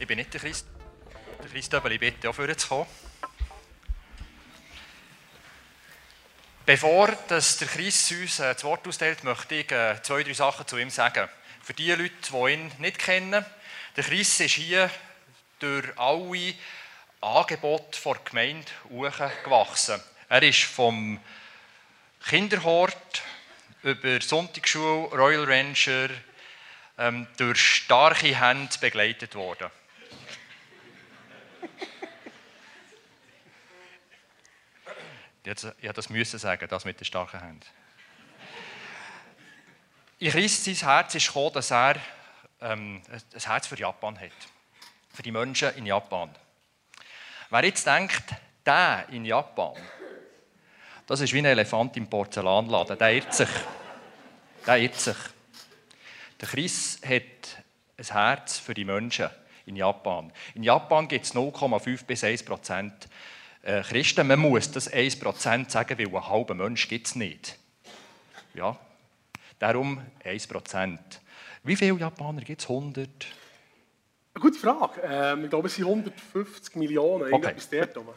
Ich bin nicht der Christ. Der Christöbel, ich bitte auch vorzukommen. Bevor das der Christ uns äh, das Wort austeilt, möchte ich äh, zwei, drei Sachen zu ihm sagen. Für die Leute, die ihn nicht kennen, der Christ ist hier durch alle Angebote der Gemeinde gewachsen. Er ist vom Kinderhort über Sonntagsschule, Royal Ranger ähm, durch starke Hände begleitet worden. Jetzt, ja, das müssen sagen, das mit den starken Händen. In Christ sein Herz ist gekommen, dass er ähm, ein Herz für Japan hat. Für die Menschen in Japan. Wer jetzt denkt, der in Japan, das ist wie ein Elefant im Porzellanladen, der irrt sich. Der irrt sich. Der Chris hat ein Herz für die Menschen in Japan. In Japan gibt es 0,5 bis 1 Prozent äh, Christen. Man muss das 1% sagen, weil ein halber Mensch gibt es nicht. Ja, darum 1%. Wie viele Japaner gibt es? 100? Eine gute Frage. Ähm, ich glaube, es sind 150 Millionen. Okay,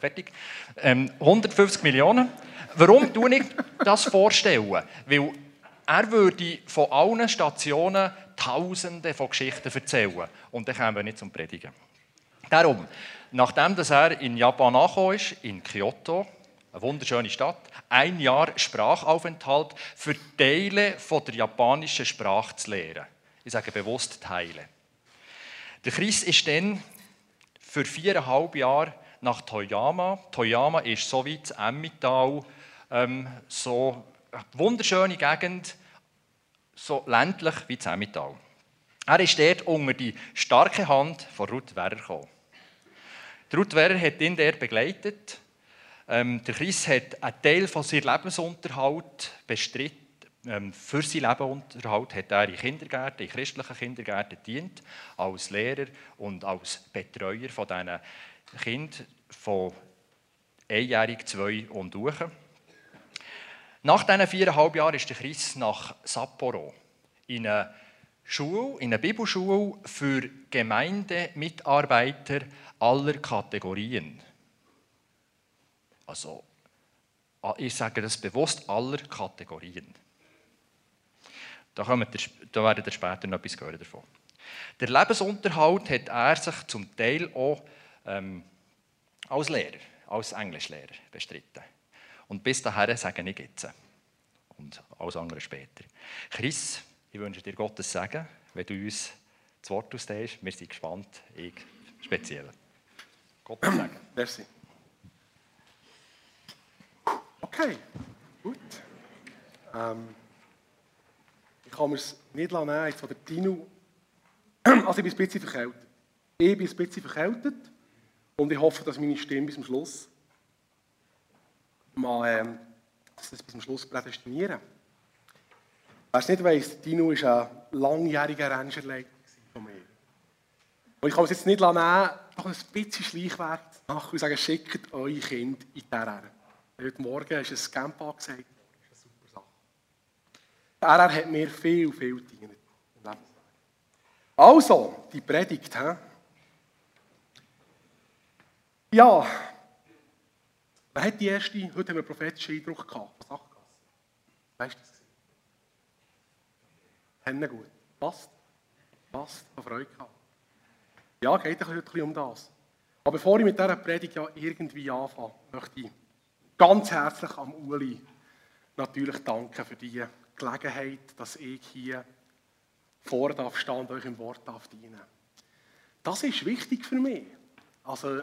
fertig. Ähm, 150 Millionen. Warum tue ich das vorstellen? Weil er würde von allen Stationen Tausende von Geschichten erzählen. Und dann kommen wir nicht zum Predigen. Darum, Nachdem dass er in Japan angekommen ist, in Kyoto, eine wunderschöne Stadt, ein Jahr Sprachaufenthalt für Teile von der japanischen Sprache zu lernen. Ich sage bewusst Teile. Der Chris ist dann für viereinhalb Jahre nach Toyama. Toyama ist so wie das Emmental, ähm, so eine wunderschöne Gegend, so ländlich wie das Emmental. Er ist dort unter die starke Hand von Ruth Werner gekommen. Ruth Werner hat ihn dort begleitet. Ähm, der Chris hat einen Teil von seinem Lebensunterhalt bestritten. Ähm, für seinen Lebensunterhalt hat er in Kindergärten, in christlichen Kindergärten dient, als Lehrer und als Betreuer von diesen Kindern von einjährig, zwei und hoch. Nach diesen viereinhalb Jahren ist der Chris nach Sapporo in eine Schule, in eine Bibelschule für Gemeindemitarbeiter aller Kategorien. Also, ich sage das bewusst, aller Kategorien. Da, wir, da werden wir später noch etwas hören davon. Der Lebensunterhalt hat er sich zum Teil auch ähm, als Lehrer, als Englischlehrer bestritten. Und bis dahin sage ich jetzt. Und alles andere später. Chris, ich wünsche dir Gottes Segen, wenn du uns das Wort austeilt. Wir sind gespannt, ich speziell. Gottes Segen. Merci. Okay, gut. Ähm, ich kann mir es nicht nehmen, jetzt von der Tino. Also ich bin ein bisschen verkältet. Ich bin ein bisschen verkältet und ich hoffe, dass meine Stimme bis zum Schluss mal, ähm, dass das bis zum Schluss prädestinieren. Wer es nicht weiss, Tino war ein langjähriger Rangerleiter von mir. Und ich kann es jetzt nicht nehmen, noch ein bisschen Schleichwert machen und sagen, schickt eure Kinder in die RR. Heute Morgen ist ein Camp angesagt. Das ist eine super Sache. Die RR hat mir viel, viel gedient. Also, die Predigt. He? Ja, wer hat die erste, heute haben wir einen prophetischen Eindruck gehabt. Sagt das? Weißt du das? Hände gut. Passt? Passt? Ich Freude gehabt. Ja, geht ein bisschen um das. Aber bevor ich mit dieser Predigt ja irgendwie anfange, möchte ich ganz herzlich am Uli natürlich danken für die Gelegenheit, dass ich hier vor darf stehen und euch im Wort darf dienen. Das ist wichtig für mich. Also,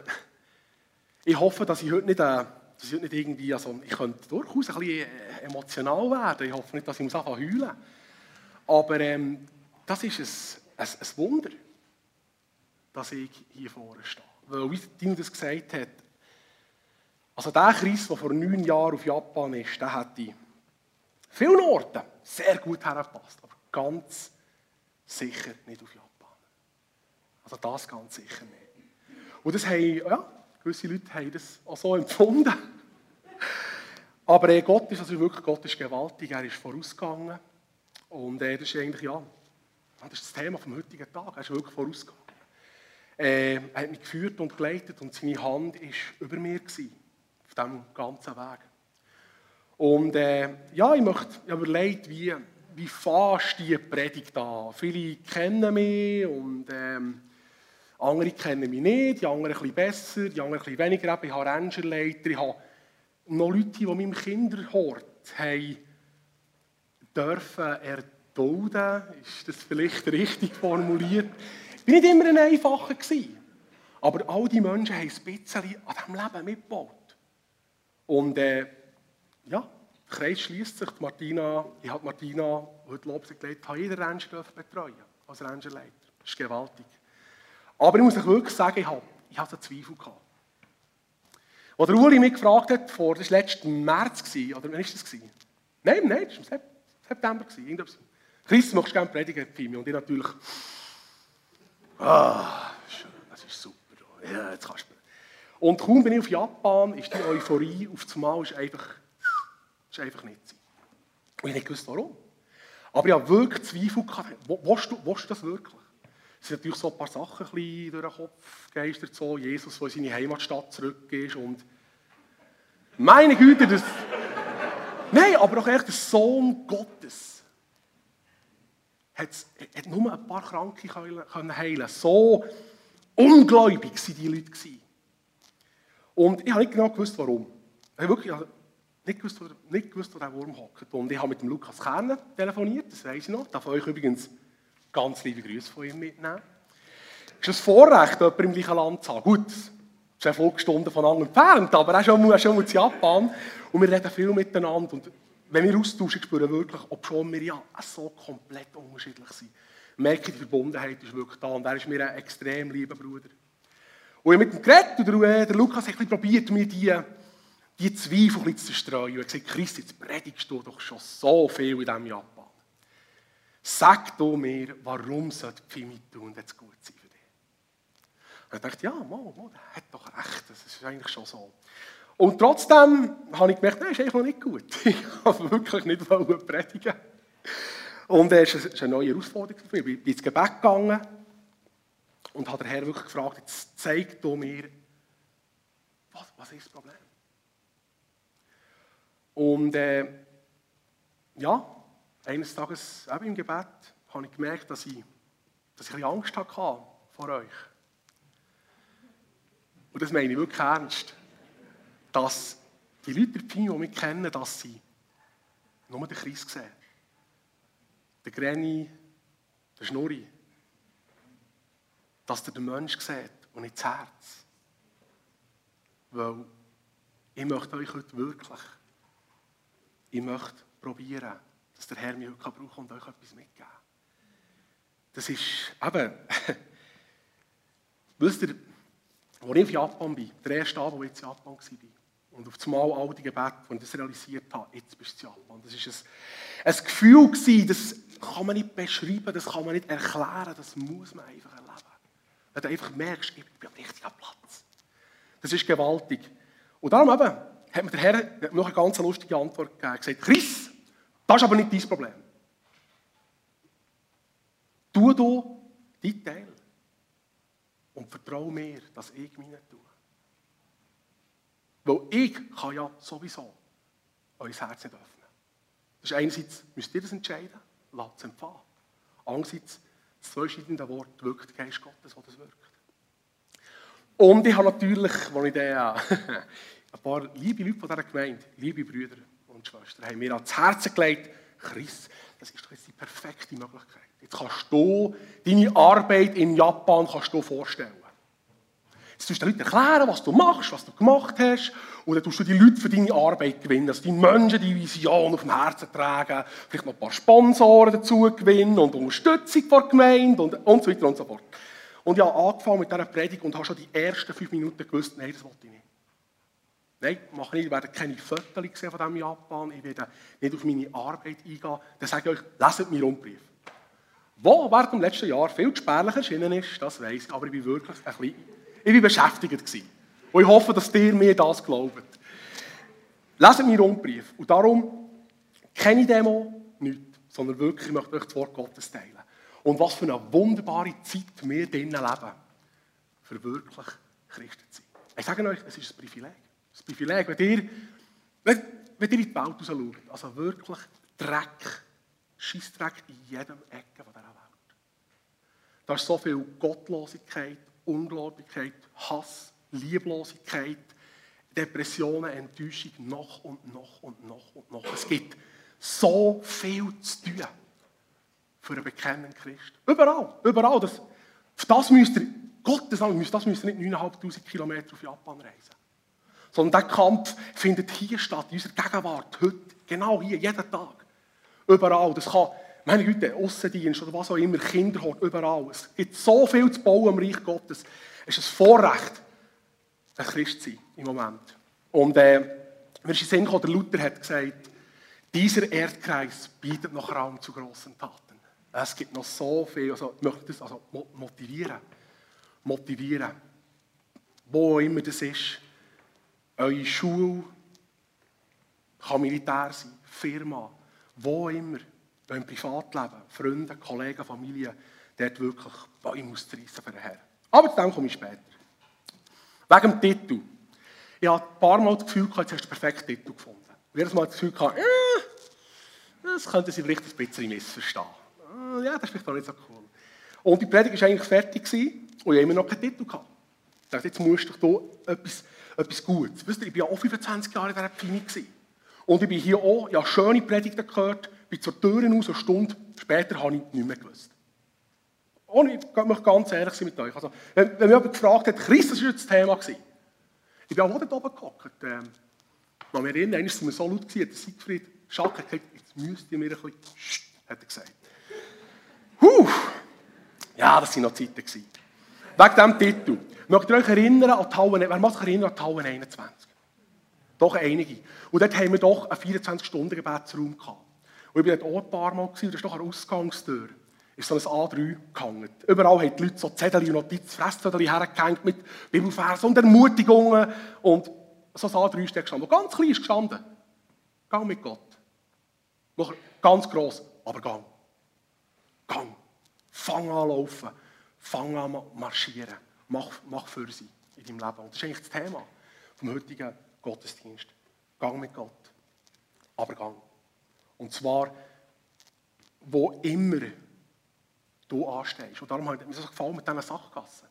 ich hoffe, dass ich heute nicht, äh, dass ich heute nicht irgendwie, also ich könnte durchaus ein bisschen äh, emotional werden. Ich hoffe nicht, dass ich muss anfangen heulen. Aber ähm, das ist ein, ein, ein Wunder dass ich hier vorne stehe. Weil, wie Tino das gesagt hat, also der Christ, der vor neun Jahren auf Japan ist, der hat die vielen Orten sehr gut hergepasst, aber ganz sicher nicht auf Japan. Also das ganz sicher nicht. Und das haben, ja, gewisse Leute haben das auch so empfunden. Aber äh, Gott ist also wirklich, Gott ist gewaltig, er ist vorausgegangen. Und äh, das ist eigentlich, ja, das ist das Thema vom heutigen Tag, er ist wirklich vorausgegangen. Äh, er hat mich geführt und geleitet und seine Hand war über mir gewesen, auf diesem ganzen Weg. Und äh, ja, ich möchte ich überlegt, wie, wie fast die Predigt an. Viele kennen mich und ähm, andere kennen mich nicht, die anderen ein bisschen besser, die anderen ein bisschen weniger. Ich habe Rangerleiter, ich habe noch Leute, die meinem Kinderhort haben dürfen erdulden, ist das vielleicht richtig formuliert. Ich bin nicht immer ein Einfacher gewesen, aber all die Menschen haben ein bisschen an diesem Leben mitgebaut. Und äh, ja, der Kreis schließt sich. Martina, ich habe Martina heute Lobs gelegt, habe jeder Ranger betreuen als Rangerleiter. Das ist gewaltig. Aber ich muss euch wirklich sagen, ich habe, ich habe so Zweifel gehabt. Als der Uli mich gefragt hat, vor, das war letzten März, oder wann war das? Nein, nein, das war im September. Chris, möchtest du gerne predigen, Fimi? Und ich natürlich, ah, das ist super. Ja, jetzt kannst du. Und kaum bin ich auf Japan, ist die Euphorie auf das Mal ist einfach, ist einfach nicht sein. Und ich nicht gewusst, warum. Aber ich habe wirklich Zweifel gehabt. Willst du, willst du das wirklich? Es sind natürlich so ein paar Sachen ein durch den Kopf geistert, so Jesus, der in seine Heimatstadt zurück ist und meine Güte, das... Nein, aber auch der Sohn Gottes hat, hat nur ein paar Kranke können heilen So ungläubig waren die Leute. Und ich habe nicht genau gewusst, warum. Ich habe wirklich nicht gewusst, wo, nicht gewusst, wo der Wurm hockt. Und ich habe mit dem Lukas Kerner telefoniert, das weiß ich noch. Darf euch übrigens Ganz liebe Grüße von ihm mitnehmen. Es ist ein Vorrecht, jemanden im gleichen Land zu haben. Gut, eine Volksstunde voneinander entfernt, aber auch schon, schon in Japan. Und wir reden viel miteinander. Und wenn wir austauschen, spüren wir wirklich, ob schon wir ja so komplett unterschiedlich sind. merke, die Verbundenheit ist wirklich da. Und er ist mir ein extrem lieber Bruder. Und ich mit dem Gerät, und der, der Lukas hat probiert, mir die, die Zweifel zu zerstreuen. Er hat gesagt, Christ, jetzt predigst du doch schon so viel in diesem Japan. Sag du mir, warum sollte Pfimi tun, jetzt gut sein? Und ich dachte, ja, Mo, Mo, der hat doch recht, das ist eigentlich schon so. Und trotzdem habe ich gemerkt, nein, ist eigentlich noch nicht gut. Ich habe wirklich nicht predigen Und es ist eine neue Herausforderung für mich. Ich bin ins Gebet gegangen und habe den Herrn wirklich gefragt, jetzt zeig du mir, was, was ist das Problem? Und äh, ja, eines Tages, eben im Gebet, habe ich gemerkt, dass ich, dass ich ein Angst hatte vor euch. Und das meine ich wirklich ernst. Dass die Leute der Pino, die mich kennen, dass sie nur den Christ sehen. Den Granny, den Schnurri. Dass ihr den Mensch sieht und nicht das Herz. Weil ich möchte euch heute wirklich, ich möchte probieren, dass der Herr mich heute brauchen kann und euch etwas mitgeben Das ist eben, wisst ihr, als ich in Japan bin, der erste Abend, wo ich in Japan war, und auf einmal all die Gebete, ich das realisiert habe, jetzt bist du in Japan. Das war ein, ein Gefühl, gewesen, das kann man nicht beschreiben, das kann man nicht erklären, das muss man einfach erleben. Wenn du einfach merkst, ich bin am richtigen Platz. Das ist gewaltig. Und darum eben, hat mir der Herr noch eine ganz lustige Antwort gegeben. Er gesagt, Chris, das ist aber nicht dein Problem. Tu du dein Teil und vertraue mir, dass ich meine tue. Weil ich kann ja sowieso euer Herz nicht öffnen. Das ist einerseits, müsst ihr das entscheiden, lasst es empfangen. Andererseits, das zweischneidende Wort wirkt der Geist Gottes, der das wirkt. Und ich habe natürlich, als ich dann, ein paar liebe Leute von dieser Gemeinde, liebe Brüder, und Schwestern haben mir ans Herz gelegt, Chris, das ist doch jetzt die perfekte Möglichkeit. Jetzt kannst du deine Arbeit in Japan kannst du vorstellen. Jetzt tust du den Leuten erklären, was du machst, was du gemacht hast. Und dann tust du die Leute für deine Arbeit gewinnen. Also die Menschen, die Vision auf dem Herzen tragen. Vielleicht noch ein paar Sponsoren dazu gewinnen und Unterstützung von der Gemeinde und, und so weiter und so fort. Und ich habe angefangen mit dieser Predigt und habe schon die ersten fünf Minuten gewusst, nein, das wollte ich nicht. Nein, mache nicht. Ich werde keine Fotos sehen von diesem Japan. Ich werde nicht auf meine Arbeit eingehen. Dann sage ich euch, leset meinen Rundbrief. Wo während dem letzten Jahr viel spärlicher erschienen ist, das weiß ich. Aber ich bin wirklich ein bisschen ich bin beschäftigt. Und ich hoffe, dass ihr mir das glaubt. Leset meinen Rundbrief. Und darum keine Demo, nichts. Sondern wirklich, ich möchte euch das Wort Gottes teilen. Und was für eine wunderbare Zeit wir drinnen leben. für wirklich Christen zu sein. Ich sage euch, es ist ein Privileg. Ein Privileg, wenn ihr, wenn, wenn ihr in die Welt raus schaut, also wirklich Dreck, Scheissdreck in jedem Ecke dieser Welt. Da ist so viel Gottlosigkeit, Ungläubigkeit, Hass, Lieblosigkeit, Depressionen, Enttäuschung, noch und noch und noch und noch. Es gibt so viel zu tun für einen bekennenden Christ. Überall, überall. Das, das müsst ihr, Gottes Namen, das müsst ihr nicht 9'500 Kilometer auf Japan reisen. Sondern dieser Kampf findet hier statt, in unserer Gegenwart, heute, genau hier, jeden Tag. Überall. Das kann, meine Güte, Aussendienst oder was auch immer, Kinderhort, überall. Es gibt so viel zu bauen im Reich Gottes. Es ist ein Vorrecht, ein Christ zu sein im Moment. Und äh, mir ist in der Luther hat gesagt, dieser Erdkreis bietet noch Raum zu großen Taten. Es gibt noch so viel, also ich möchte das also motivieren. Motivieren. Wo immer das ist. Eure Schule kann Militär sein, Firma, wo immer. Im Privatleben, Freunde, Kollegen, Familie, dort wirklich Bäume auszureissen für den Herrn. Aber dann komme ich später. Wegen dem Titel. Ich habe ein paar Mal das Gefühl jetzt hast du den perfekten Titel gefunden. Und jedes Mal das Gefühl gehabt, äh, das könnte sie vielleicht ein bisschen missverstehen. Äh, ja, das ist vielleicht auch nicht so cool. Und die Predigt war eigentlich fertig gewesen, und ich habe immer noch keinen Titel gehabt. Ich dachte, jetzt musst du hier etwas, etwas Gutes. Wisst ihr, ich war ja auch 25 Jahre in dieser Pfeine. Und ich bin hier auch, ich habe schöne Predigten gehört, bin zur Tür raus, eine Stunde später habe ich nicht mehr gewusst. Ohne, ich möchte ganz ehrlich sein mit euch. Also, wenn, wenn mich jemand gefragt hat, Christus war das Thema. Gewesen. Ich bin auch dort oben gehockt. Ähm, ich kann mich erinnern, einmal war es so laut, dass Siegfried Schack hat gesagt, jetzt müsst ihr mir ein bisschen, hat er gesagt. Huh. Ja, das waren noch Zeiten. Gewesen. Wegen diesem Titel. Mögt ihr euch erinnern an die wer macht sich erinnern an die Halle 21? Doch einige. Und dort haben wir doch einen 24-Stunden-Gebetsraum gehabt. Und ich war dort auch ein paar Mal, gewesen, das ist doch eine Ausgangstür. Ist so ein A3 gehangen. Überall haben die Leute so Zettel und Notiz, Fresszettel hergehängt mit Bibelversen und Ermutigungen. Und so ein A3 ist gestanden. Ganz klein ist gestanden. Gang mit Gott. Noch ganz gross, aber gang. Gang. Fang an laufen. Fang an marschieren. Mach, mach für sie in deinem Leben. Und das ist eigentlich das Thema vom heutigen Gottesdienst. Gang mit Gott. Aber gang. Und zwar, wo immer du anstehst. Und darum hat mir das gefallen mit diesen Sachkassen.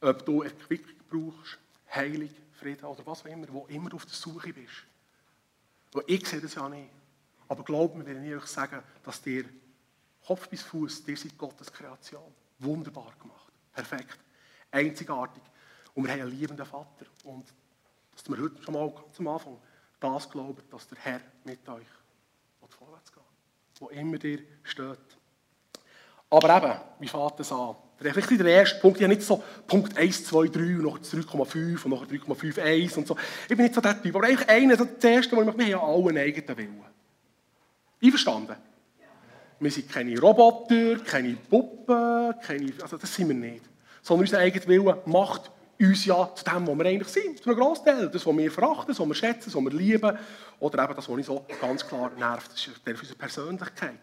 Ob du Erquickung brauchst, Heilung, Frieden oder was auch immer, wo immer du auf der Suche bist. Weil ich sehe das ja nicht. Aber glaub mir, wenn ich euch sage, dass dir Kopf bis Fuß, dir seid Gottes Kreation. Wunderbar gemacht. Perfekt. Einzigartig. Und wir haben einen liebenden Vater. Und dass wir heute schon mal ganz am Anfang das glauben, dass der Herr mit euch vorwärts geht. Wo immer dir steht. Aber eben, wie fängt das an? Vielleicht der erste Punkt, ich habe nicht so Punkt 1, 2, 3 und noch 3,5 und noch 3,51 und so. Ich bin nicht so der Typ. Aber eigentlich einer, das erste, was ich mache, wir haben ja alle einen eigenen Willen. Einverstanden? Wir sind keine Roboter, keine Puppen, keine, also das sind wir nicht. Sondern unser eigener Wille macht uns ja zu dem, was wir eigentlich sind. Zu einem Großteil. Das, was wir verachten, das, was wir schätzen, das, was wir lieben. Oder eben das, was uns so ganz klar nervt. Das ist Teil unserer Persönlichkeit.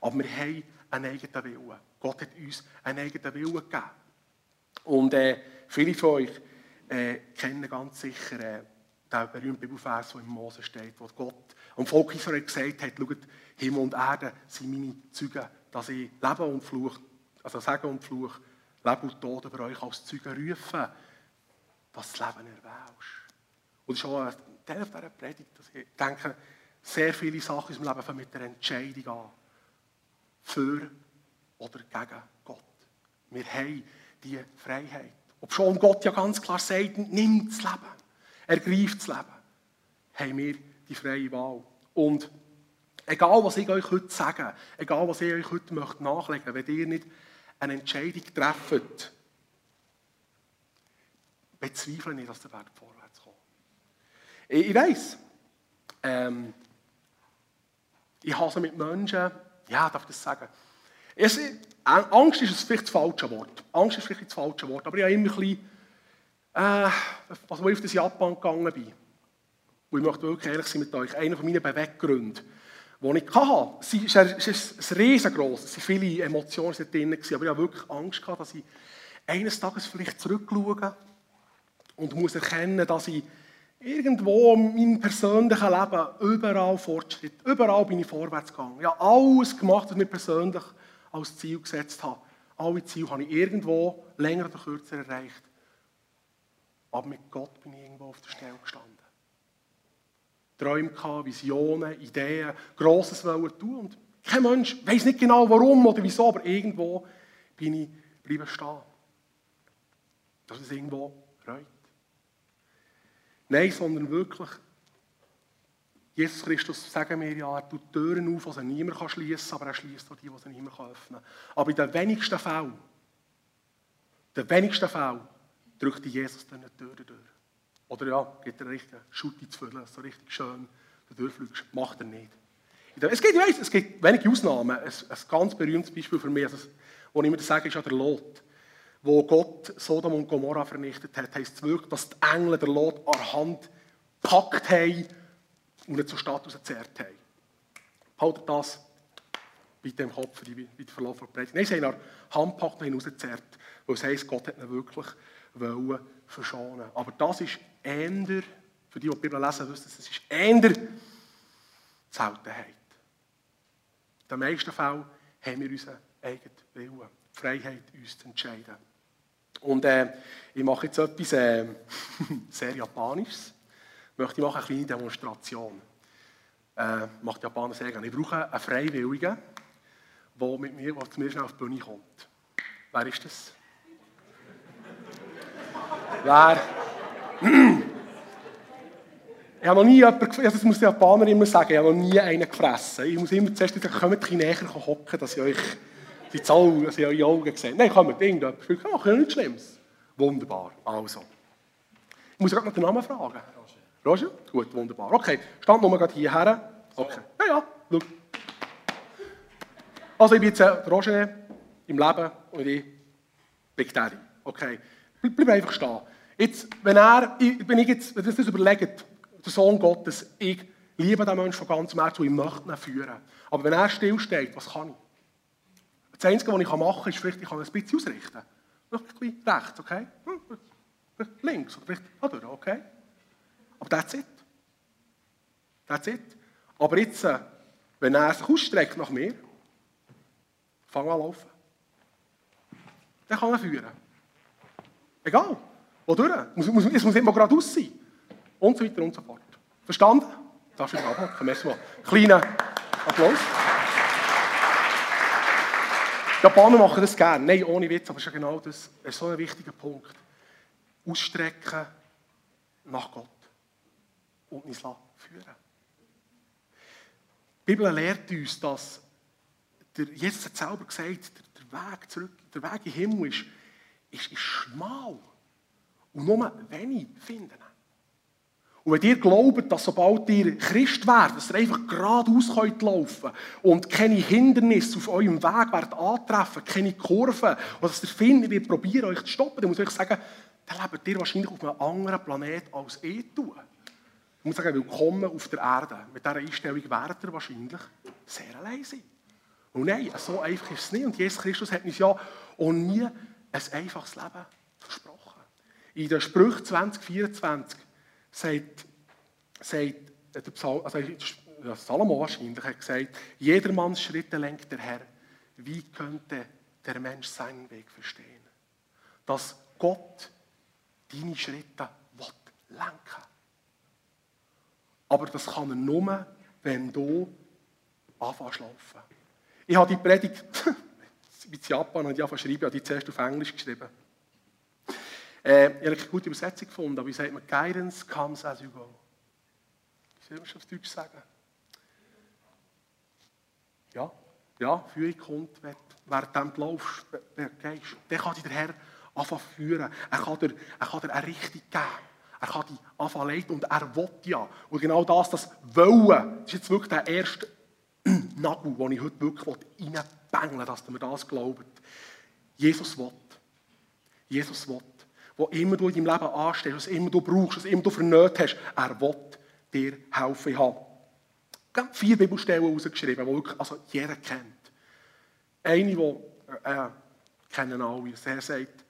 Aber wir haben einen eigenen Willen. Gott hat uns einen eigenen Willen gegeben. Und äh, viele von euch äh, kennen ganz sicher äh, den berühmten Bibelvers, der im Mose steht, wo Gott am Volk Israel gesagt hat, schaut, Himmel und Erde sind meine Zeugen, dass ich Leben und Fluch, also Segen und Fluch, Leben und Tod über euch als Zeugen rufe, dass das Leben erwählst. Und das ist auch ein Teil dieser Predigt, dass ich denke, sehr viele Sachen in unserem Leben fangen mit der Entscheidung an. Für oder gegen Gott. Wir haben diese Freiheit. Ob schon Gott ja ganz klar sagt, nimm das Leben, ergreift das Leben, haben wir die freie Wahl. Und egal, was ich euch heute sage, egal, was ich euch heute nachlegen möchte, wenn ihr nicht eine Entscheidung trefft, bezweifle nicht, dass der Weg vorwärts kommt. Ich, ich weiss, ähm, ich hasse mit Menschen, ja, darf ich das sagen? Es, Angst ist vielleicht das falsche Wort. Angst ist vielleicht das falsche Wort. Aber ich habe immer ein bisschen, äh, also, als ich auf das Japan gegangen bin, und ich möchte wirklich ehrlich sein mit euch, einer meiner Beweggründe, die ich hatte, ist, es ist riesengroß, es waren viele Emotionen drin, aber ich habe wirklich Angst gehabt, dass ich eines Tages vielleicht zurückschauen und muss erkennen, dass ich irgendwo in meinem persönlichen Leben überall Fortschritt, überall bin ich vorwärts gegangen. Ja, alles gemacht, was ich mir persönlich als Ziel gesetzt habe. Alle Ziele habe ich irgendwo länger oder kürzer erreicht. Aber mit Gott bin ich irgendwo auf der Stelle gestanden. Träume gehabt, Visionen, Ideen, Grosses wollen tun. Und kein Mensch weiß nicht genau warum oder wieso, aber irgendwo bin ich bleiben stehen. Dass es irgendwo reut. Nein, sondern wirklich, Jesus Christus, sagen wir ja, er tut Türen auf, die niemand schließen kann, aber er schließt auch die, die niemand öffnen kann. Aber in den wenigsten Fällen, den wenigsten Fällen, drückt Jesus dann die Türen durch. Oder ja, geht er richtig Schutti zu füllen, so richtig schön durchfliegst. Macht er nicht. Es gibt, weiss, es gibt wenige Ausnahmen. Ein, ein ganz berühmtes Beispiel für mich, also, wo ich das sage, ist ja der Lot. Wo Gott Sodom und Gomorra vernichtet hat, heisst es wirklich, dass die Engel der Lot an der Hand gepackt haben und ihn zur Stadt rausgezerrt haben. Haltet das bitte im Kopf für den Verlauf der Predigt. Nein, sie haben an der Hand gepackt und ihn rausgezerrt, weil es heisst, Gott hat ihn wirklich wollen verschonen. Aber das ist eher, für die, die die Bibel lesen, wissen, es ist eher die Seltenheit. In den meisten Fällen haben wir unseren eigenen Willen, die Freiheit, uns zu entscheiden. Und äh, ich mache jetzt etwas äh, sehr Japanisches. Ich möchte machen eine kleine Demonstration. Äh, macht die Japaner sehr gerne. Ich brauche einen Freiwilligen, der mit mir, der zu mir schnell auf die Bühne kommt. Wer ist das? Wer? Ich habe noch nie jemanden, also das muss der Japaner immer sagen, ich habe noch nie einen gefressen. Ich muss immer zuerst sagen, kommt ein näher hocken, dass ich euch die Zahl, dass ich eure Augen sehe. Nein, kommt. Ich mache ja nichts Schlimmes. Wunderbar. Also. Ich muss gerade noch den Namen fragen. Roger? Gut, wunderbar. Okay, stand nochmal gerade hierher. Okay. Ja, ja, schau. Also ich bin jetzt Roger im Leben und ich Big Daddy. Okay. Bleib einfach stehen. Jetzt, wenn er, wenn ich jetzt, wenn das überlegt, der Sohn Gottes, ich liebe den Menschen von ganzem Herzen und ich möchte ihn führen. Aber wenn er stillsteht, was kann ich? Das Einzige, was ich machen kann, ist vielleicht, ich kann ein bisschen ausrichten. Ein bisschen rechts, okay? Hm, links oder vielleicht da okay? Aber that's it. That's it. Aber jetzt, äh, wenn er sich ausstreckt nach mir, fang an laufen. Dann kann er führen. Egal. Wodurch? Es muss, es muss immer geradeaus sein. Und so weiter und so fort. Verstanden? Darfst du wieder abhaken? Kleiner Applaus. Japaner machen das gerne. Nein, ohne Witz, aber es ist ja genau das. Das ist so ein wichtiger Punkt. Ausstrecken nach Gott. Und uns führen. Die Bibel lehrt uns, dass der, Jesus hat selber gesagt, der, der Weg zurück, der Weg in den Himmel ist, ist, ist schmal. Und nur wenig finden. Und wenn ihr glaubt, dass sobald ihr Christ werdet, dass ihr einfach geradeaus könnt laufen und keine Hindernisse auf eurem Weg werdet antreffen, keine Kurven, und dass ihr findet, wir probieren euch zu stoppen, dann muss ich euch sagen, dann lebt ihr wahrscheinlich auf einem anderen Planet als ich tue. Ich muss sagen, willkommen auf der Erde. Mit dieser Einstellung werdet ihr wahrscheinlich sehr allein sein. Und nein, so einfach ist es nicht. Und Jesus Christus hat uns ja auch nie ein einfaches Leben versprochen. In der Sprüche 2024 sagt, sagt der Psalm, also Salomo wahrscheinlich hat gesagt, jedermanns Schritte lenkt der Herr. Wie könnte der Mensch seinen Weg verstehen? Dass Gott deine Schritte lenken Aber das kann er nur, wenn du anfängst laufen. Ich habe die Predigt in Japan habe ich schreiben, habe die zuerst auf Englisch geschrieben. Äh, ich habe eine gute Übersetzung gefunden, aber wie sagt man, Guidance comes as you go. Soll man schon auf Deutsch sagen? Ja, ja, Führung kommt, während du laufst, gehst. Dann kann dich der Herr anfangen führen. Er kann dir, er kann dir eine Richtung geben. Er kann dich anfangen leiten und er will ja. Und genau das, das Wollen, das ist jetzt wirklich der erste Nagel, den ich heute wirklich reinbängeln will, dass du mir das glaubt. Jesus will. Jesus will. Wo immer du in deinem Leben anstehst, was immer du brauchst, was immer du vernötigt hast, er will dir helfen. Ich habe vier Bibelstellen rausgeschrieben, die wirklich, also jeder kennt. Eine, die äh, kennen alle. Er sagt,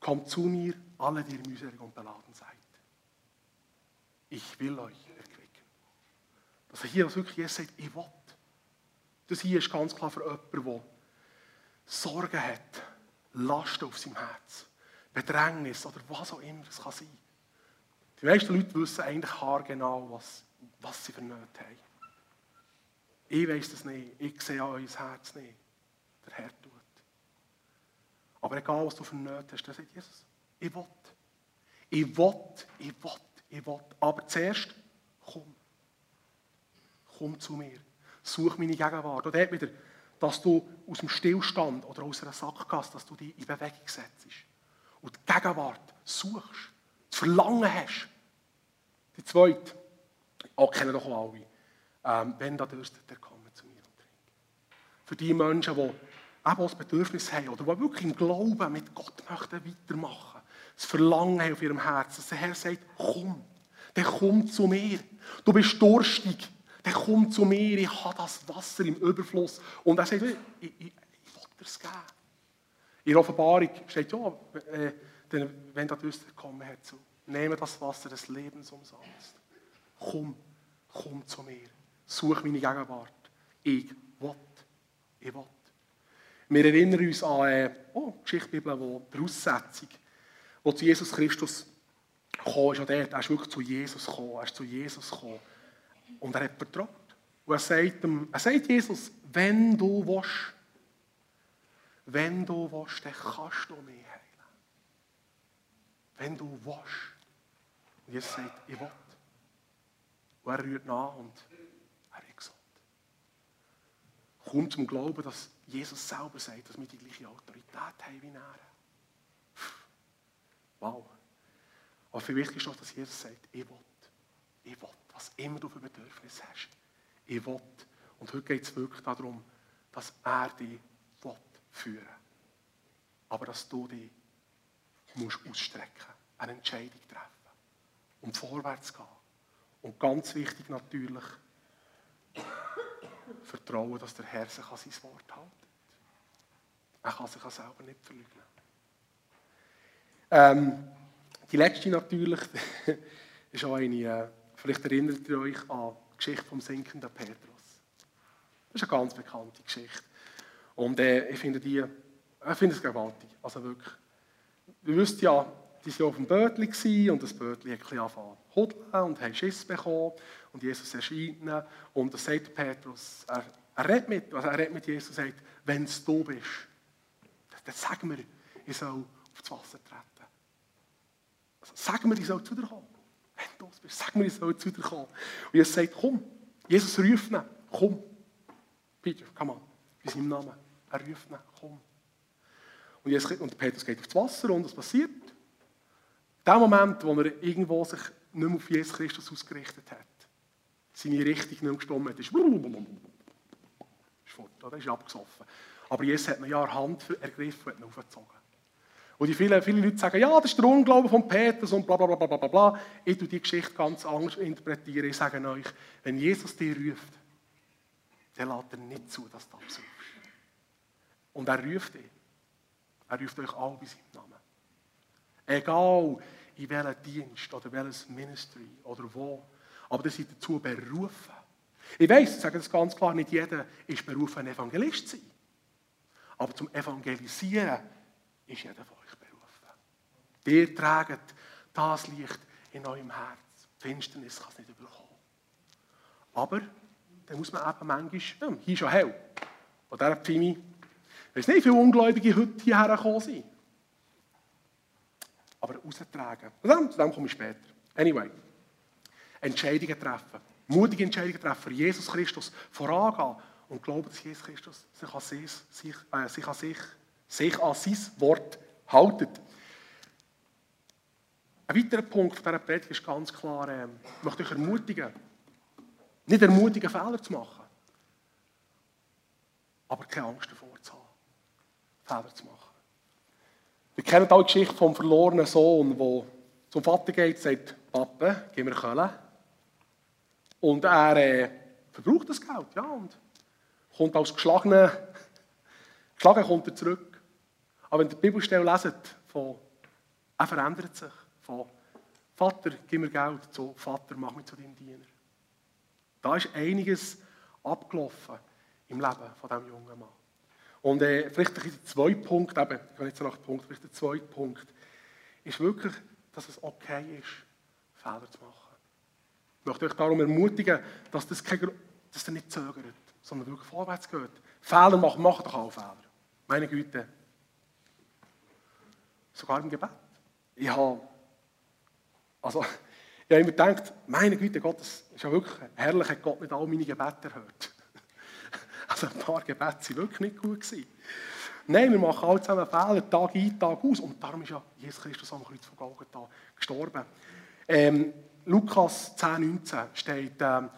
Kommt zu mir, alle, die ihr mühselig und beladen seid. Ich will euch erquicken. Dass er hier also wirklich Jesus sagt, ich will. Das hier ist ganz klar für jemanden, der Sorgen hat, Lasten auf seinem Herz, Bedrängnis oder was auch immer es kann sein. Die meisten Leute wissen eigentlich haargenau, was, was sie für Nöte haben. Ich weiß das nicht. Ich sehe an euer Herz nicht. Der Herr tut. Aber egal, was du für Nöte hast, dann sagt Jesus, ich will. Ich will, ich will, ich will. Aber zuerst, komm. Komm zu mir. Such meine Gegenwart. Und dort wieder, dass du aus dem Stillstand oder aus einer Sackgasse, dass du dich in Bewegung setzt. Und die Gegenwart suchst. Das Verlangen hast. Die zweite, auch kennen doch alle. Ähm, wenn da dürstet, der komme zu mir und trinke. Für die Menschen, die eben das Bedürfnis haben oder die wirklich im Glauben mit Gott möchten weitermachen, das Verlangen haben auf ihrem Herzen, dass der Herr sagt, komm, der kommt zu mir. Du bist durstig, der kommt zu mir, ich habe das Wasser im Überfluss. Und er sagt, ich, ich, ich will dir es geben. In der Offenbarung steht, ja, äh, wenn da dürstet, komme herzu. Nehme das Wasser des Lebens umsonst. Komm, komm zu mir. Such meine Gegenwart. Ich will. Ich will. Wir erinnern uns an äh, oh, wo die Aussetzung, wo zu Jesus Christus gekommen ist. Er ist wirklich zu Jesus gekommen. Er ist zu Jesus gekommen. Und er hat vertraut. Und er sagt, ihm, er sagt Jesus, wenn du willst, wenn du willst, dann kannst du mich heilen. Wenn du willst. Und Jesus sagt, ich will. Und er rührt nach und kommt zum Glauben, dass Jesus selber sagt, dass wir die gleiche Autorität haben wie er. Wow. Aber viel wichtiger ist noch, dass Jesus sagt, ich will. Ich will, was immer du für Bedürfnisse hast. Ich will. Und heute geht es wirklich darum, dass er dich führen Aber dass du dich musst ausstrecken eine Entscheidung treffen und vorwärts gehen. Und ganz wichtig natürlich, vertrauen, dass der Herr sich an sein Wort hält. Er kann sich auch selber nicht verleugnen. Ähm, die letzte natürlich ist auch eine, äh, vielleicht erinnert ihr euch an die Geschichte vom sinkenden Petrus. Das ist eine ganz bekannte Geschichte. Und äh, ich finde die, ich finde es gewaltig. Also wirklich. Ihr wisst ja, die waren auf dem Bötli und das Bötli hat ein angefangen zu und haben Schiss bekommen. Und Jesus erscheint ihnen. Und das sagt Petrus, er, er redet mit, also er redet mit Jesus und sagt, wenn es du bist, dann sag mir, ich soll auf das Wasser treten. Also, sag mir, ich soll zu dir kommen. Wenn du es bist, sag mir, ich soll zu dir kommen. Und Jesus sagt, komm. Jesus ruft ihn, komm. Peter, komm an, in seinem Namen. Er ruft ihn, komm. Und, Jesus, und Petrus geht aufs Wasser und was passiert? In dem Moment, wo er irgendwo sich nicht mehr auf Jesus Christus ausgerichtet hat, seine Richtung nicht mehr gestimmt hat, ist, ist fort, oder? ist abgesoffen. Aber Jesus hat ihn ja an Hand ergriffen und ihn aufgezogen. Und die viele, viele Leute sagen, ja, das ist der Unglaube von Petrus und bla bla bla bla bla bla. Ich tue die Geschichte ganz anders interpretieren. Ich sage euch, wenn Jesus dich ruft, dann lässt er nicht zu, dass du absuchst. Und er ruft dich. Er ruft euch alle bei seinem Namen. Egal in welchem Dienst oder welches Ministry oder wo. Aber ihr seid dazu berufen. Ich weiß, ich sage das ganz klar, nicht jeder ist berufen, ein Evangelist zu sein. Aber zum Evangelisieren ist jeder von euch berufen. Ihr tragt das Licht in eurem Herz. Finsternis kann es nicht überkommen. Aber dann muss man eben manchmal, ja, hier ist schon hell. Von dieser Pfimi, weiß nicht, wie viele Ungläubige heute hierher gekommen sind aber raustragen. Zu dem komme ich später. Anyway, Entscheidungen treffen. Mutige Entscheidungen treffen für Jesus Christus. Vorangehen und glauben, dass Jesus Christus sich an, sich, sich, äh, sich, an sich, sich an sein Wort haltet. Ein weiterer Punkt dieser Predigt ist ganz klar, äh, ich möchte euch ermutigen, nicht ermutigen, Fehler zu machen, aber keine Angst davor zu haben, Fehler zu machen. Wir kennen alle die Geschichte vom verlorenen Sohn, der zum Vater geht und sagt, Papa, gib mir Köln. Und er äh, verbraucht das Geld, ja, und kommt als geschlagener, geschlagen kommt er zurück. Aber wenn ihr die Bibelstelle leset von Er verändert sich von Vater, gib mir Geld zu Vater, mach mich zu deinem Diener. Da ist einiges abgelaufen im Leben von diesem jungen Mann. Und äh, vielleicht der zweite Punkt, eben, ich gehe jetzt nach Punkt, vielleicht der zweite Punkt, ist wirklich, dass es okay ist, Fehler zu machen. Ich möchte euch darum ermutigen, dass das, kein, dass ihr nicht zögert, sondern wirklich vorwärts geht. Fehler machen, macht doch auch Fehler. Meine Güte. Sogar im Gebet. Ich habe, also, ich habe immer gedacht, meine Güte, Gott, das ist ja wirklich herrlich, hat Gott nicht all meine Gebete erhört. Also ein paar Gebete waren wirklich nicht gut. Gewesen. Nein, wir machen alle zusammen Fehler, Tag ein, Tag aus. Und darum ist ja Jesus Christus am Kreuz von Golgatha gestorben. Ähm, Lukas 10, 19 steht, ähm,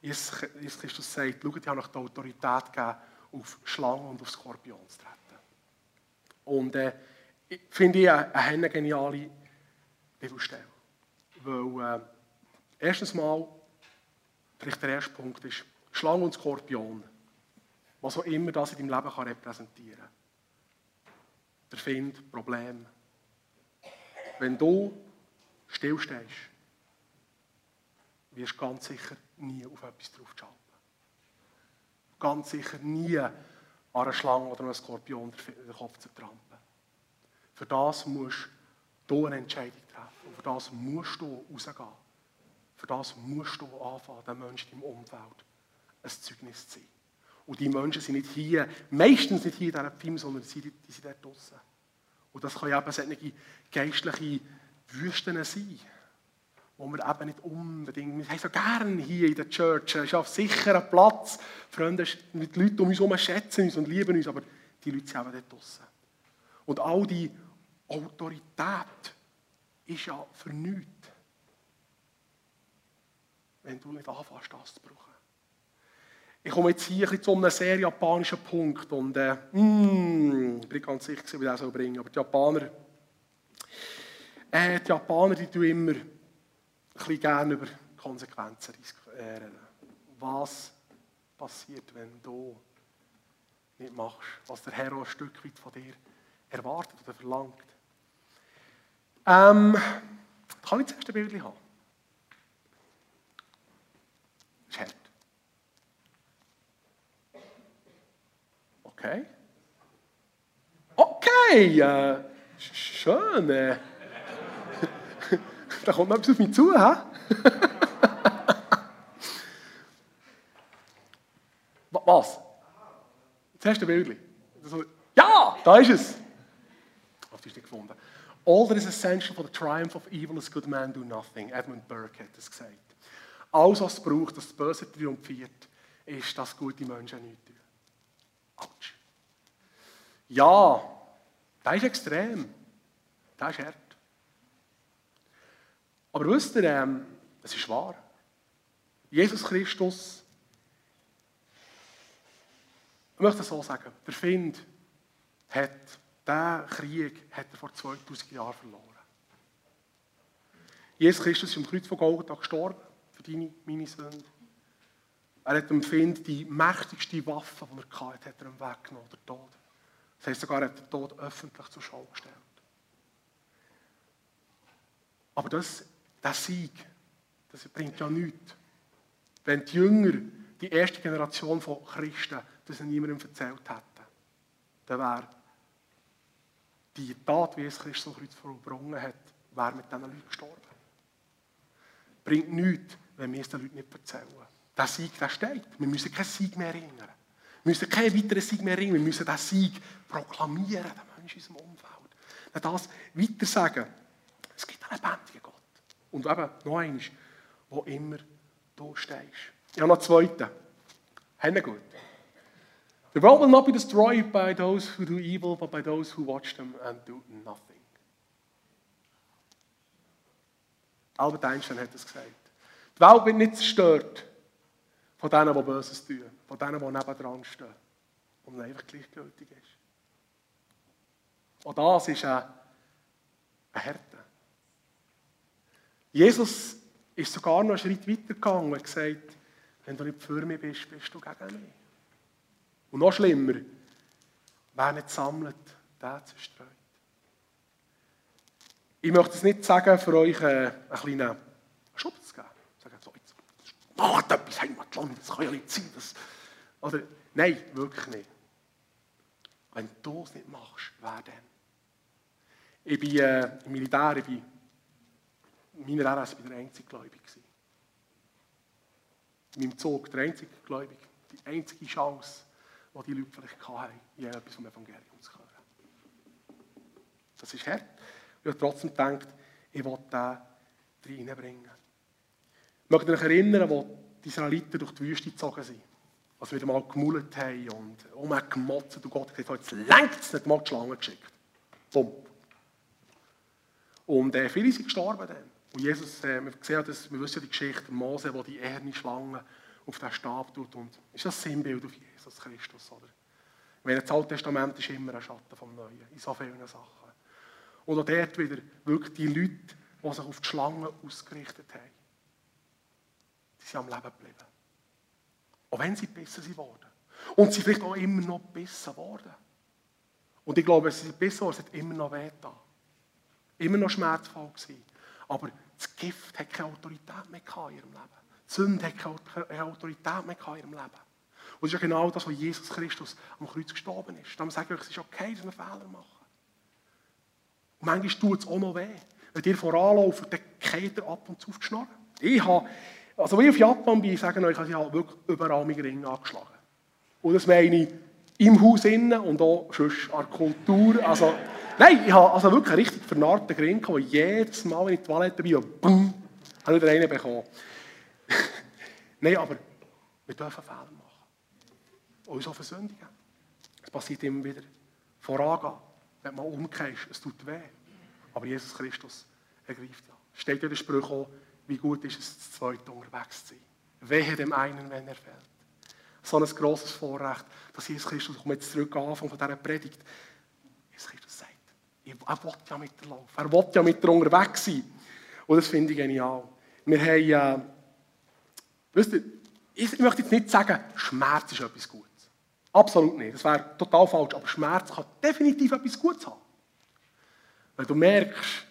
Jesus, Christus sagt, schaut, ich habe euch die Autorität gegeben, auf Schlangen und auf Skorpion zu treten. Und äh, finde ich eine, eine geniale Bibelstelle. Weil, äh, erstens mal, vielleicht der erste Punkt ist, Schlange und Skorpion was auch immer das in deinem Leben kann repräsentieren kann. Der Find, Problem. Wenn du stillstehst, wirst du ganz sicher nie auf etwas draufschalten. Ganz sicher nie an einer Schlange oder einem Skorpion den Kopf zu trampen. Für das musst du eine Entscheidung treffen. Und für das musst du rausgehen. Für das musst du anfangen, den Menschen im Umfeld ein Zeugnis zu sein. Und die Menschen sind nicht hier, meistens nicht hier in dieser Pfim, sondern die, die sind dort draußen. Und das können eben solche geistliche Wüsten sein, wo wir eben nicht unbedingt, wir haben so gerne hier in der Church, es ist auf sicheren Platz, Freunde, mit Leuten um uns herum schätzen uns und lieben uns, aber die Leute sind eben dort draußen. Und all die Autorität ist ja für nichts, wenn du nicht anfängst, das zu brauchen. Ich komme jetzt hier ein zu einem sehr japanischen Punkt und äh, mm, ich bin ganz sicher, wie ich das bringen aber die Japaner, äh, die Japaner, die tun immer ein bisschen gerne über Konsequenzen reden. Was passiert, wenn du nicht machst, was der Herr ein Stück weit von dir erwartet oder verlangt? Ähm, kann ich das erste Bild haben? Das ist hart. Okay. Okay, äh, schön. Äh. da kommt noch etwas auf mich zu, hä? Was? Das erste Bild. Ja, da ist es. Hast du es gefunden? All that is essential for the triumph of evil is good men do nothing. Edmund Burke hat das gesagt. Alles, was es braucht, dass das Böse triumphiert, ist, dass gute Menschen nichts tun. Autsch. Ja, das ist extrem. Das ist hart. Aber wisst ihr, ähm, es ist wahr. Jesus Christus, ich möchte es so sagen, der Find hat diesen Krieg hat er vor 2000 Jahren verloren. Jesus Christus ist am Kreuz von Golgatha gestorben für deine, meine Sünde. Er hat dem Find die mächtigste Waffe, die er hatte, hat er ihm weggenommen, der Tod. Das heißt sogar, er hat den Tod öffentlich zur Schau gestellt. Aber das, der Sieg, das bringt ja nichts. Wenn die Jünger, die erste Generation von Christen, das niemandem erzählt hätten, dann wäre die Tat, wie es Christus am Kreuz vollbracht hat, wäre mit diesen Leuten gestorben. Bringt nichts, wenn wir es den Leuten nicht erzählen. Der Sieg, der steht. Wir müssen keinen Sieg mehr erinnern. Wir müssen keinen weiteren Sieg mehr ringen. Wir müssen diesen Sieg proklamieren, den Menschen in unserem Umfeld. Das weiter sagen. Es gibt einen lebendigen Gott. Und eben noch eins, wo immer du stehst. Ich habe noch einen zweiten. Haben gut. The world will not be destroyed by those who do evil, but by those who watch them and do nothing. Albert Einstein hat das gesagt. Die Welt wird nicht zerstört von denen, die Böses tun, von denen, die nebendran stehen und einfach gleichgültig ist. Und das ist eine, Härte. Jesus ist sogar noch einen Schritt weiter gegangen und hat gesagt, wenn du nicht für mich bist, bist du gegen mich. Und noch schlimmer, wer nicht sammelt, der zerstreut. Ich möchte es nicht sagen, für euch äh, einen kleinen Schubs zu geben. Sagen so, jetzt macht etwas Heimatland, das kann ja nicht sein. Das, oder, nein, wirklich nicht. Wenn du es nicht machst, wer denn? Ich bin äh, im Militär, ich bin in meiner RS bin der einzige Gläubige. In meinem Zug der einzige Gläubige. Die einzige Chance, die die Leute vielleicht hatten, je etwas vom Evangelium zu hören. Das ist hart. Ich habe trotzdem gedacht, ich will den reinbringen. Ich möchte mich erinnern, als die Israeliten durch die Wüste gezogen sind. Als wir mal gemult haben und umgemotzt und Gott gesagt jetzt lenkt es nicht mal die Schlange geschickt. Bumm. Und äh, viele sind gestorben dann. Und Jesus, äh, wir, sehen das, wir wissen ja die Geschichte, Mose, der die eherne Schlange auf den Stab tut. Und ist das Sinnbild auf Jesus Christus, oder? Ich meine, das Alte Testament ist immer ein Schatten vom Neuen, in so vielen Sachen. Und auch dort wieder wirklich die Leute, die sich auf die Schlange ausgerichtet haben, die sind am Leben geblieben. Auch wenn sie besser sind worden. Und sie vielleicht auch immer noch besser worden. Und ich glaube, sie sind besser geworden, es hat immer noch weh da. Immer noch schmerzvoll gewesen. Aber das Gift hat keine Autorität mehr in ihrem Leben. Die Sünde hat keine Autorität mehr in ihrem Leben. Und das ist ja genau das, was Jesus Christus am Kreuz gestorben ist. Dann sage ich euch, es ist okay, dass wir Fehler machen. Und manchmal tut es auch noch weh. Wenn ihr voranlauft, dann geht er ab und zu auf die Schnorren. Ich habe, also wenn ich auf Japan bin, sage ich euch, ich habe wirklich überall meinen Ring angeschlagen. Und das meine ich im Haus innen und auch sonst an der Kultur. Also, nein, ich habe also wirklich einen richtig vernarbten Ring, wo jedes Mal, wenn ich in die Toilette bin, bumm, habe ich wieder einen bekommen. nein, aber wir dürfen Fehler machen. Uns auch versündigen. Es passiert immer wieder. Vorangehen. Wenn man umkehrt, es tut weh. Aber Jesus Christus ergreift ja. Steht ja der Spruch auch, wie gut ist es, das zweite unterwegs zu sein. Wehe dem einen, wenn er fällt. So ein grosses Vorrecht, dass Jesus Christus, ich jetzt zurück an von dieser Predigt, Jesus Christus sagt, er will ja mit dir laufen, er will ja mit dir unterwegs sein. Und das finde ich genial. Wir haben, äh, wisst ihr, ich möchte jetzt nicht sagen, Schmerz ist etwas Gutes. Absolut nicht. Das wäre total falsch. Aber Schmerz kann definitiv etwas Gutes haben. Wenn du merkst,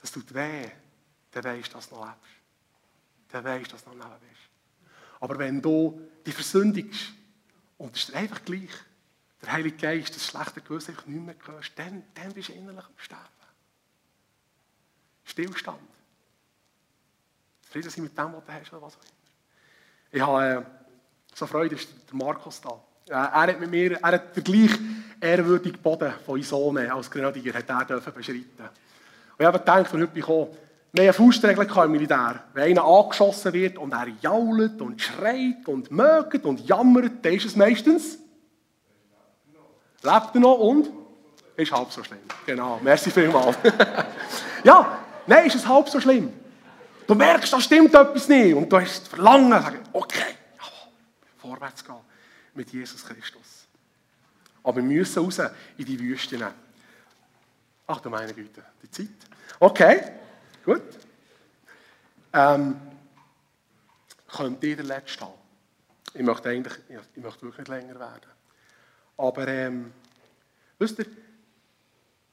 das tut weh, dann weißt du, dass du noch lebst. Dann weißt du, dass du noch leben bist. Aber wenn du dich versündigst und es ist einfach gleich, der Heilige Geist, das schlechte Gewissen einfach nicht mehr hörst, dann, dann bist du innerlich am Sterben. Stillstand. Frieden sein mit dem, was du hast oder was auch immer. Ich habe äh, so Freude, ist der Markus da. Er hat mit mir, er hat den gleich ehrwürdigen Boden von Isone als Grenadier hat er dürfen beschreiten. Und ich habe gedacht, als ich heute gekommen eine Faustregel im Militär. Wenn einer angeschossen wird und er jault und schreit und mögt und jammert, dann ist es meistens. Lebt er noch und? Ist halb so schlimm. Genau, merci vielmals. ja, nein, ist es halb so schlimm. Du merkst, da stimmt etwas nicht. Und du hast Verlangen, sagen, okay, vorwärts gehen mit Jesus Christus. Aber wir müssen raus in die Wüste. Ach du meine Güte, die Zeit. Okay, gut. Ähm, könnte ihr der Letzte haben. Ich möchte eigentlich, ich möchte wirklich nicht länger werden. Aber, ähm, wisst ihr,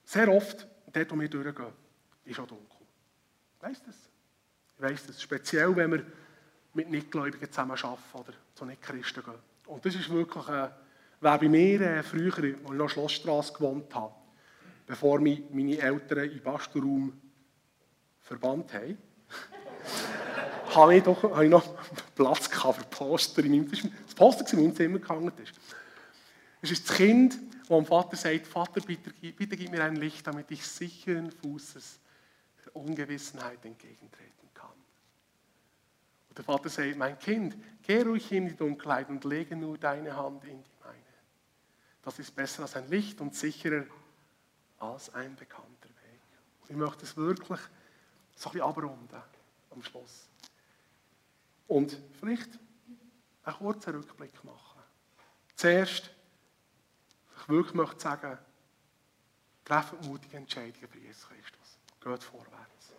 sehr oft, dort, wo wir durchgehen, ist auch dunkel. Weißt du das? Ich weiss das. Speziell, wenn wir mit Nichtgläubigen zusammen arbeiten oder zu Nicht-Christen gehen. Und das ist wirklich, äh, wer bei mir äh, früher, als ich noch Schlossstraße gewohnt habe, bevor mich meine Eltern im Bastelraum verbannt haben, habe ich, doch, habe ich noch Platz für Poster. In meinem, das Poster, das in meinem Zimmer gehangen ist. Es ist das Kind, das dem Vater sagt, Vater, bitte, bitte gib mir ein Licht, damit ich sicheren Fußes der Ungewissenheit entgegentreten kann. Und der Vater sagt, mein Kind, geh ruhig in die Dunkelheit und lege nur deine Hand in die meine. Das ist besser als ein Licht und sicherer als ein bekannter Weg. ich möchte es wirklich so ein bisschen abrunden am Schluss. Und vielleicht einen kurzen Rückblick machen. Zuerst, ich wirklich möchte sagen, treffen mutige Entscheidungen für Jesus Christus. Geht vorwärts.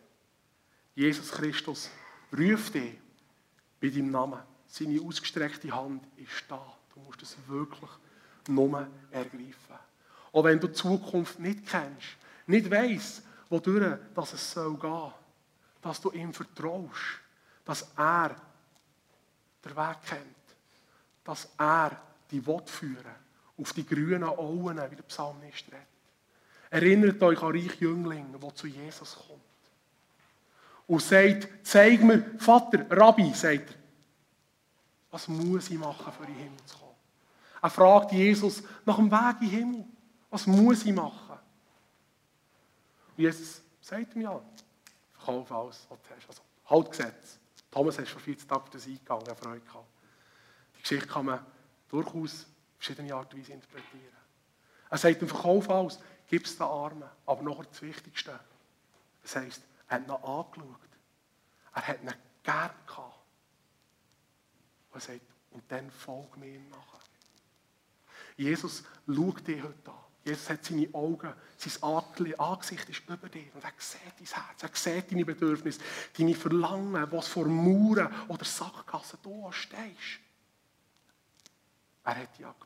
Jesus Christus ruft dich bei deinem Namen. Seine ausgestreckte Hand ist da. Du musst es wirklich nur ergreifen. Auch wenn du die Zukunft nicht kennst, nicht weißt, wodurch dass es soll gehen. Dass du ihm vertraust, dass er den Weg kennt, dass er die Wort führen auf die grünen Auen, wie der Psalmist redet. Erinnert euch an reiche Jünglinge, die zu Jesus kommt. Und sagt, zeig mir, Vater, Rabbi, sagt er, was muss ich machen, für in den Himmel zu kommen? Er fragt Jesus nach dem Weg in den Himmel. Was muss ich machen? Und Jesus sagt ihm ja, verkauf alles, was du hast. Also, halt Gesetz. Thomas hast vor 40 Tagen das eingegangen, Freude gehabt. Die Geschichte kann man durchaus auf verschiedene Art und Weise interpretieren. Er sagt ihm, verkauf alles, gib es den Armen. Aber noch das Wichtigste. Das heisst, er hat ihn angeschaut. Er hat ihn gern gehabt. Und er sagt, und dann folg mir nachher. Jesus schaut dich heute an. Jesus hat seine Augen, sein Angesicht ist über dir und er sieht dein Herz, er sieht deine Bedürfnisse, deine Verlangen, was vor Mauern oder Sackgassen du stehst. Er hat dich gemacht.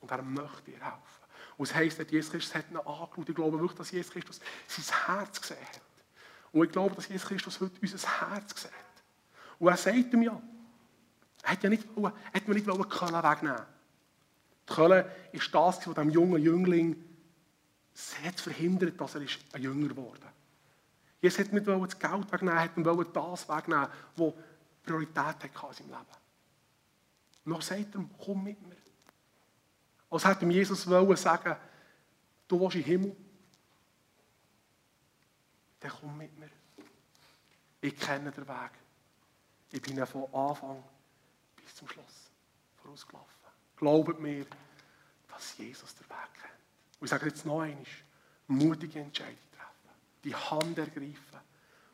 Und er möchte dir helfen. Und es heisst, Jesus Christus hat ihn angeschaut. Ich glaube wirklich, dass Jesus Christus sein Herz gesehen hat. Und ich glaube, dass Jesus Christus heute unser Herz sieht. Und er sagt ihm ja, er hat ja nicht, hat mir nicht wegnehmen die Kölle ist das, was dem jungen Jüngling sehr verhindert, dass er ein Jünger geworden ist. Jesus hat nicht das Geld wegnehmen, hat ihm das wegnehmen, was Priorität hatte in seinem Leben. Und dann sagt er komm mit mir. Als hätte ihm Jesus wollen sagen, du in den Himmel, dann komm mit mir. Ich kenne den Weg. Ich bin von Anfang bis zum Schluss vorausgelaufen. Glaubt mir, dass Jesus den Weg kennt. Und ich sage jetzt noch einmal, mutige Entscheidung treffen, die Hand ergreifen,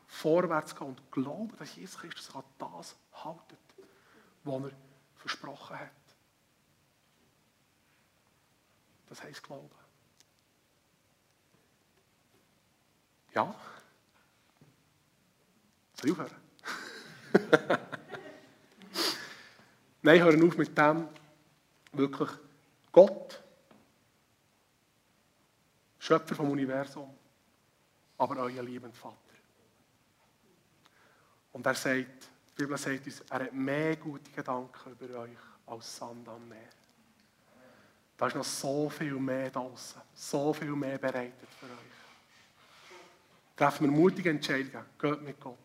vorwärts gehen und glauben, dass Jesus Christus an das haltet, was er versprochen hat. Das heisst Glauben. Ja? Soll ich aufhören? Nein, hören auf mit dem wirklich Gott, Schöpfer vom Universum, aber euer liebender Vater. Und er sagt, die Bibel sagt uns, er hat mehr gute Gedanken über euch als Sand am Meer. Da ist noch so viel mehr draußen, so viel mehr bereitet für euch. Treffen wir mutige Entscheidungen, geht mit Gott,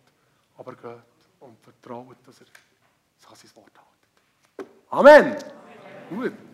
aber geht und vertraut, dass er sein Wort hält. Amen. Gut.